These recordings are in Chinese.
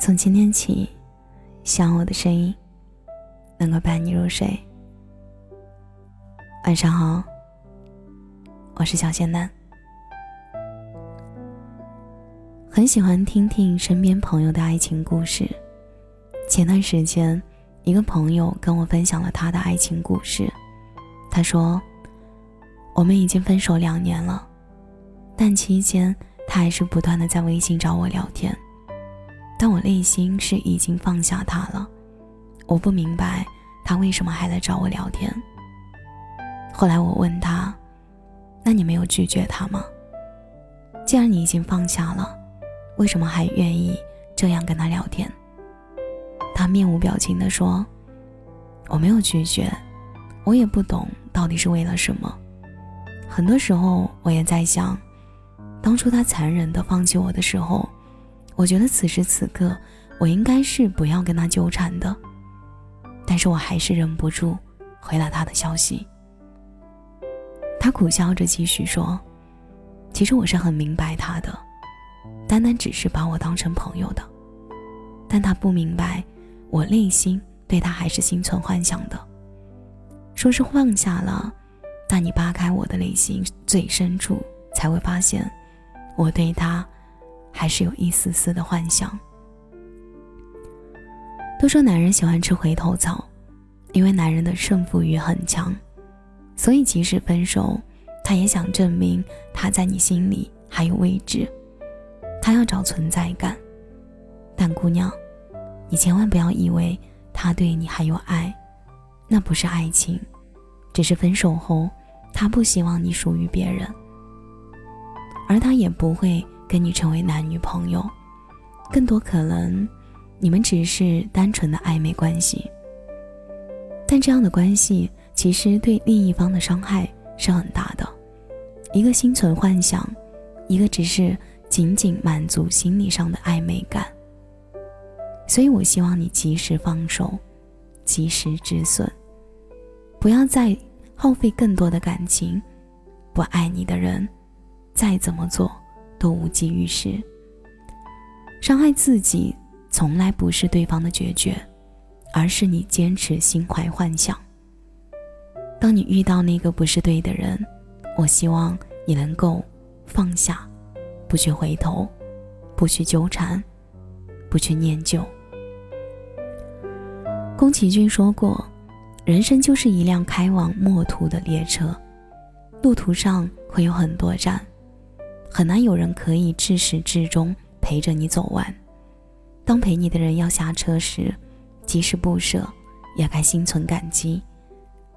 从今天起，希望我的声音能够伴你入睡。晚上好，我是小仙男。很喜欢听听身边朋友的爱情故事。前段时间，一个朋友跟我分享了他的爱情故事。他说：“我们已经分手两年了，但期间他还是不断的在微信找我聊天。”但我内心是已经放下他了，我不明白他为什么还来找我聊天。后来我问他：“那你没有拒绝他吗？既然你已经放下了，为什么还愿意这样跟他聊天？”他面无表情地说：“我没有拒绝，我也不懂到底是为了什么。很多时候我也在想，当初他残忍地放弃我的时候。”我觉得此时此刻，我应该是不要跟他纠缠的，但是我还是忍不住回了他的消息。他苦笑着继续说：“其实我是很明白他的，单单只是把我当成朋友的，但他不明白，我内心对他还是心存幻想的。说是放下了，但你扒开我的内心最深处，才会发现，我对他。”还是有一丝丝的幻想。都说男人喜欢吃回头草，因为男人的胜负欲很强，所以即使分手，他也想证明他在你心里还有位置，他要找存在感。但姑娘，你千万不要以为他对你还有爱，那不是爱情，只是分手后他不希望你属于别人，而他也不会。跟你成为男女朋友，更多可能，你们只是单纯的暧昧关系。但这样的关系其实对另一方的伤害是很大的，一个心存幻想，一个只是仅仅满足心理上的暧昧感。所以我希望你及时放手，及时止损，不要再耗费更多的感情。不爱你的人，再怎么做。都无济于事。伤害自己从来不是对方的决绝，而是你坚持心怀幻想。当你遇到那个不是对的人，我希望你能够放下，不去回头，不去纠缠，不去念旧。宫崎骏说过：“人生就是一辆开往末途的列车，路途上会有很多站。”很难有人可以至始至终陪着你走完。当陪你的人要下车时，即使不舍，也该心存感激，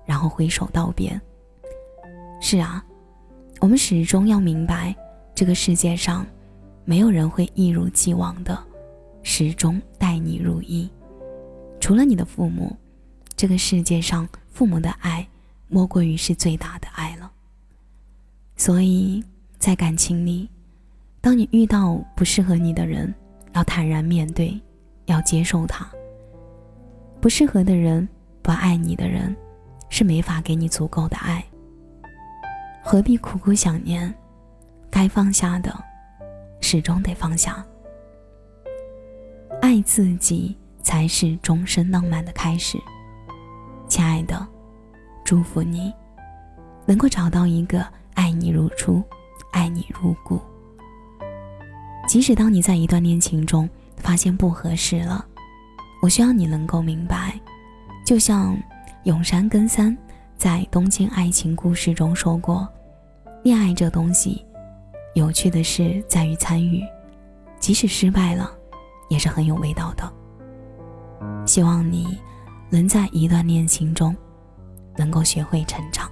然后挥手道别。是啊，我们始终要明白，这个世界上，没有人会一如既往的，始终待你如一。除了你的父母，这个世界上父母的爱，莫过于是最大的爱了。所以。在感情里，当你遇到不适合你的人，要坦然面对，要接受他。不适合的人，不爱你的人，是没法给你足够的爱。何必苦苦想念？该放下的，始终得放下。爱自己才是终身浪漫的开始。亲爱的，祝福你，能够找到一个爱你如初。爱你如故。即使当你在一段恋情中发现不合适了，我希望你能够明白，就像永山根三在《东京爱情故事》中说过：“恋爱这东西，有趣的是在于参与，即使失败了，也是很有味道的。”希望你能在一段恋情中，能够学会成长。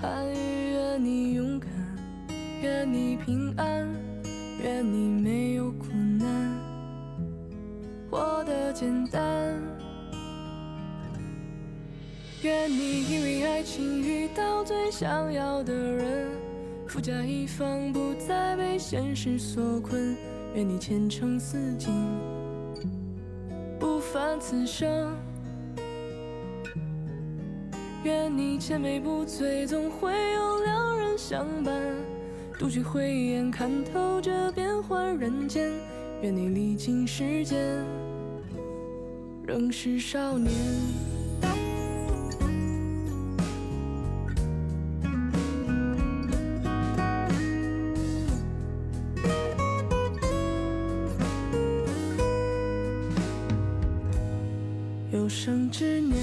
春不寒，愿你勇敢，愿你平安，愿你没有苦难，活得简单。愿你因为爱情遇到最想要的人，富甲一方，不再被现实所困。愿你前程似锦，不凡此生。愿你千杯不醉，总会有良人相伴。独具慧眼，看透这变幻人间。愿你历经时间，仍是少年。有生之年，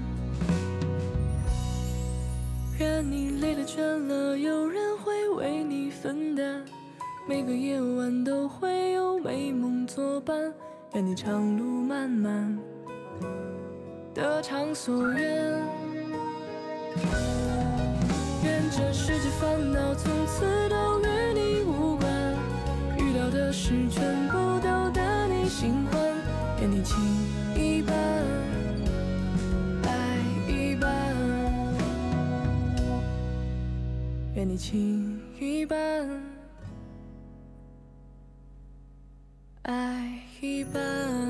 愿你累了倦了，有人会为你分担。每个夜晚都会有美梦作伴。愿你长路漫漫，得偿所愿。愿这世界烦恼从此都与你无关。遇到的事全部情一半，爱一半。